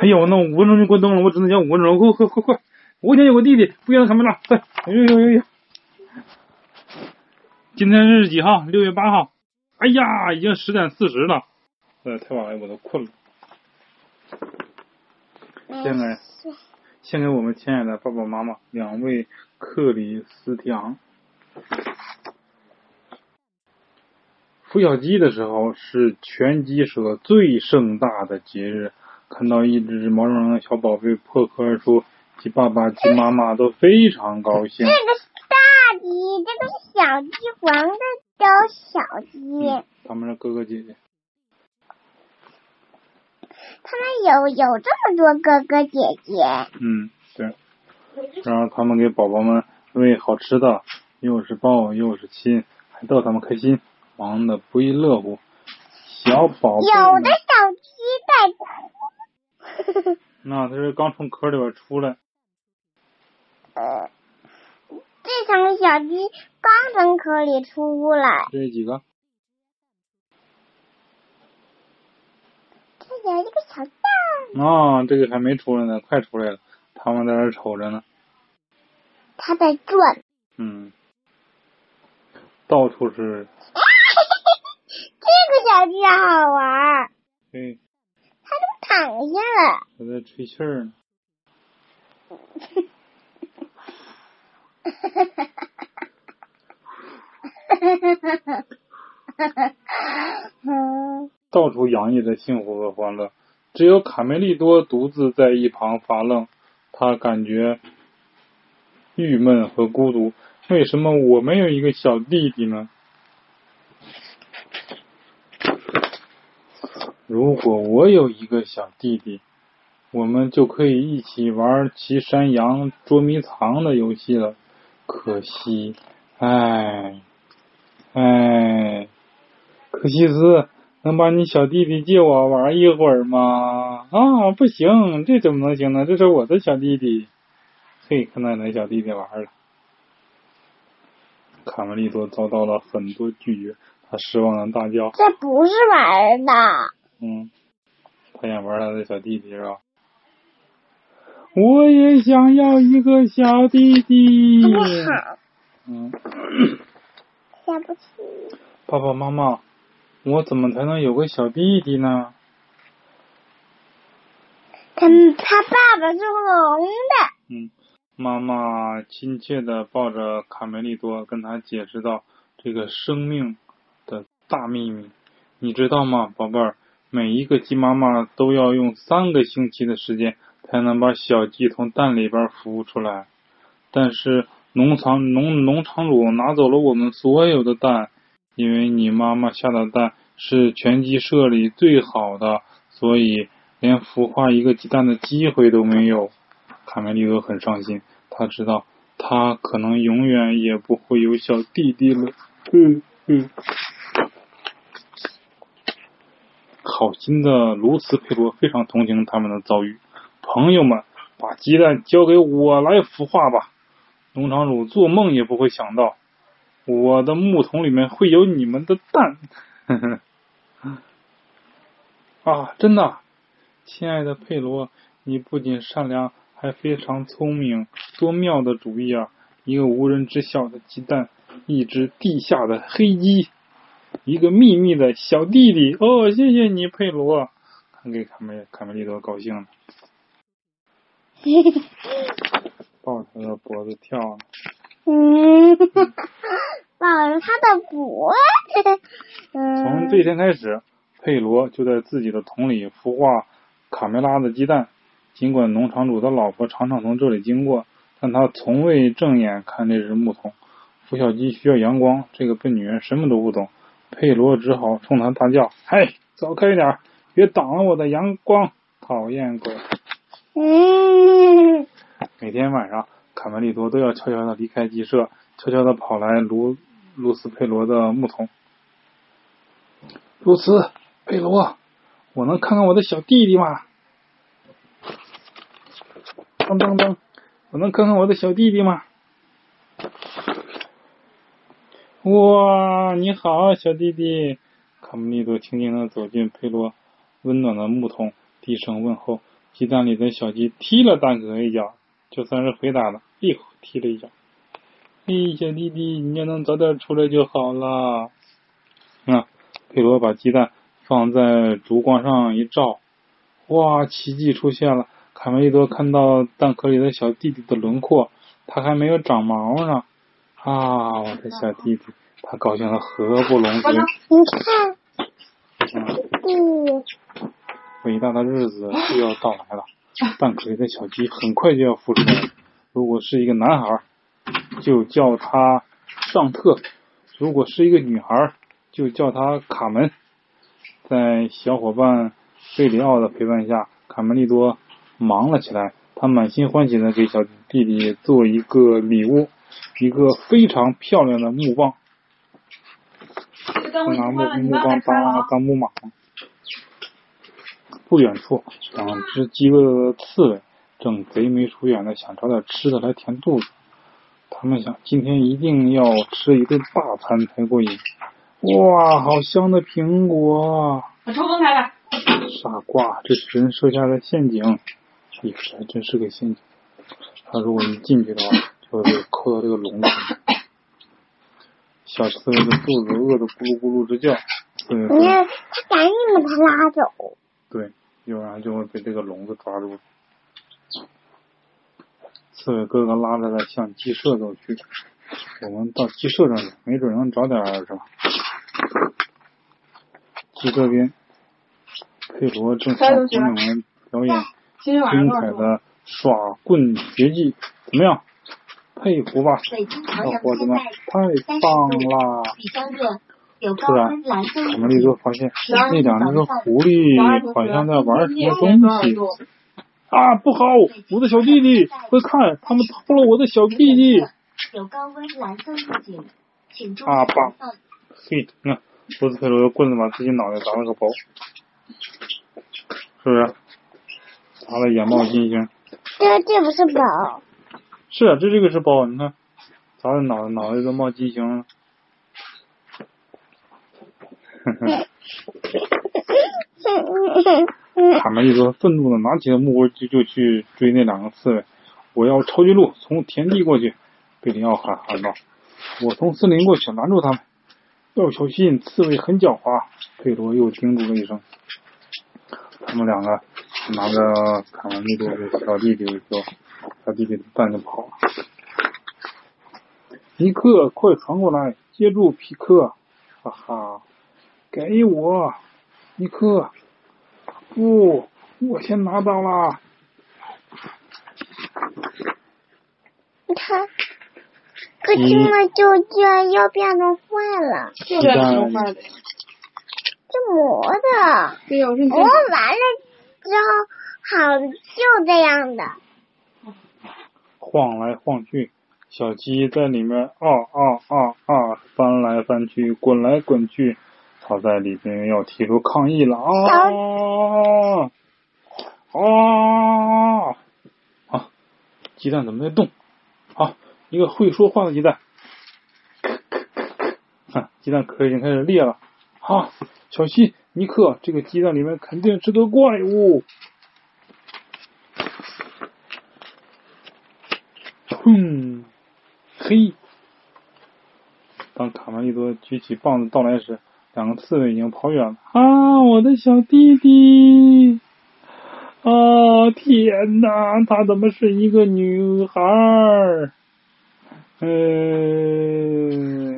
哎呦，那五分钟就关灯了，我只能讲五分钟。快快快快！我想有个弟弟，不想卡梅拉。快！哎呦呦呦呦！今天是几号？六月八号。哎呀，已经十点四十了。呃，太晚了，我都困了。献给献给我们亲爱的爸爸妈妈两位克里斯提昂。孵小鸡的时候是全鸡舍最盛大的节日。看到一只毛茸茸的小宝贝破壳而出，鸡爸爸、鸡妈妈都非常高兴。这个是大鸡，这个是小鸡，黄的叫小鸡。他们是哥哥姐姐。他们有有这么多哥哥姐姐。嗯，对。然后他们给宝宝们喂好吃的，又是抱又是亲，还逗他们开心，忙得不亦乐乎。小宝贝。有的小鸡在哭。那它是刚从壳里边出来。呃，这场小鸡刚从壳里出来。这是几个？这有一个小蛋。啊，这个还没出来呢，快出来了。他们在这瞅着呢。它在转。嗯。到处是。这个小鸡好玩。对。它都躺下了。它在吹气儿呢。到处洋溢着幸福和欢乐，只有卡梅利多独自在一旁发愣。他感觉郁闷和孤独。为什么我没有一个小弟弟呢？如果我有一个小弟弟，我们就可以一起玩骑山羊、捉迷藏的游戏了。可惜，唉，唉，可西斯，能把你小弟弟借我玩一会儿吗？啊，不行，这怎么能行呢？这是我的小弟弟。嘿，看到你的小弟弟玩了。卡梅利多遭到了很多拒绝，他失望的大叫：“这不是玩的。”嗯，他想玩他的小弟弟是吧？我也想要一个小弟弟。不好。嗯。下不去。爸爸妈妈，我怎么才能有个小弟弟呢？他他爸爸是红的。嗯，妈妈亲切的抱着卡梅利多，跟他解释道：“这个生命的大秘密，你知道吗，宝贝儿？每一个鸡妈妈都要用三个星期的时间。”才能把小鸡从蛋里边孵出来，但是农场农农场主拿走了我们所有的蛋，因为你妈妈下的蛋是全鸡舍里最好的，所以连孵化一个鸡蛋的机会都没有。卡梅利多很伤心，他知道他可能永远也不会有小弟弟了。嗯嗯，好心的卢斯佩罗非常同情他们的遭遇。朋友们，把鸡蛋交给我来孵化吧！农场主做梦也不会想到，我的木桶里面会有你们的蛋。啊，真的，亲爱的佩罗，你不仅善良，还非常聪明，多妙的主意啊！一个无人知晓的鸡蛋，一只地下的黑鸡，一个秘密的小弟弟。哦，谢谢你，佩罗，看给卡梅卡梅利多高兴了。抱着他的脖子跳呢。嗯，抱着他的脖子。从这天开始，佩罗就在自己的桶里孵化卡梅拉的鸡蛋。尽管农场主的老婆常常从这里经过，但他从未正眼看这只木桶。孵小鸡需要阳光，这个笨女人什么都不懂。佩罗只好冲他大叫：“嘿，走开一点，别挡了我的阳光，讨厌鬼！”嗯，每天晚上，卡梅利多都要悄悄的离开鸡舍，悄悄的跑来卢卢斯佩罗的木桶。卢斯佩罗，我能看看我的小弟弟吗？当当当，我能看看我的小弟弟吗？哇，你好，小弟弟！卡梅利多轻轻的走进佩罗温暖的木桶，低声问候。鸡蛋里的小鸡踢了蛋壳一脚，就算是回答了，又踢了一脚。嘿，小弟弟，你要能早点出来就好了。啊，佩罗把鸡蛋放在烛光上一照，哇，奇迹出现了！卡梅利多看到蛋壳里的小弟弟的轮廓，他还没有长毛呢。啊，我的小弟弟，他高兴的合不拢嘴。你看，嗯，伟大的日子就要到来了，蛋壳里的小鸡很快就要孵出来了。如果是一个男孩，就叫他尚特；如果是一个女孩，就叫他卡门。在小伙伴贝里奥的陪伴下，卡门利多忙了起来。他满心欢喜的给小弟弟做一个礼物，一个非常漂亮的木棒。拿木木棒当当木马。不远处，两只饥饿的刺猬正贼眉鼠眼的想找点吃的来填肚子。他们想，今天一定要吃一顿大餐才过瘾。哇，好香的苹果！把抽风开开。傻瓜，这是人设下的陷阱。也是，还真是个陷阱。他如果一进去的话，就会被扣到这个笼子里。小刺猬的肚子饿得咕噜咕噜直叫。你看，他赶紧把它拉走。对，要不然就会被这个笼子抓住。刺猬哥哥拉着它向鸡舍走去。我们到鸡舍上去，没准能找点什么。鸡这边，佩罗正向朋友们表演精彩的耍棍绝技，怎么样？佩服吧，小伙子们，太棒了！突然，卡梅利多发现那两只狐狸好像在玩什么东西。啊，不好！我的小弟弟，快看，他们偷了我的小弟弟！有高温蓝色预警，请注意啊，棒！嘿，你看，罗斯佩罗用棍子把自己脑袋砸了个包，是不是？砸了眼冒金星。这这不是包。是啊，这这个是包，你看，砸的脑脑袋都冒金星了。卡梅利多愤怒的拿起了木棍就就去追那两个刺猬。我要抄近路，从田地过去。贝里奥喊喊道：“我从森林过去，拦住他们。要小心，刺猬很狡猾。”佩罗又叮嘱了一声。他们两个拿着卡梅利多的小弟弟说：“小弟弟蛋就跑了。”尼克，快传过来，接住皮克！哈哈，给我，尼克！不，我先拿到了。他，可这么久居然要变成坏了。就变成坏了。这磨的。对呀，我。磨完了之后，好就这样的。晃来晃去，小鸡在里面啊啊啊啊翻来翻去，滚来滚去。他在里边要提出抗议了啊！啊！啊！鸡蛋怎么在动？啊！一个会说话的鸡蛋。看，鸡蛋壳已经开始裂了。啊！小心，尼克，这个鸡蛋里面肯定是个怪物。哼！嘿！当卡梅利多举起棒子到来时。两个刺猬已经跑远了啊！我的小弟弟啊！天哪，她怎么是一个女孩儿？嗯。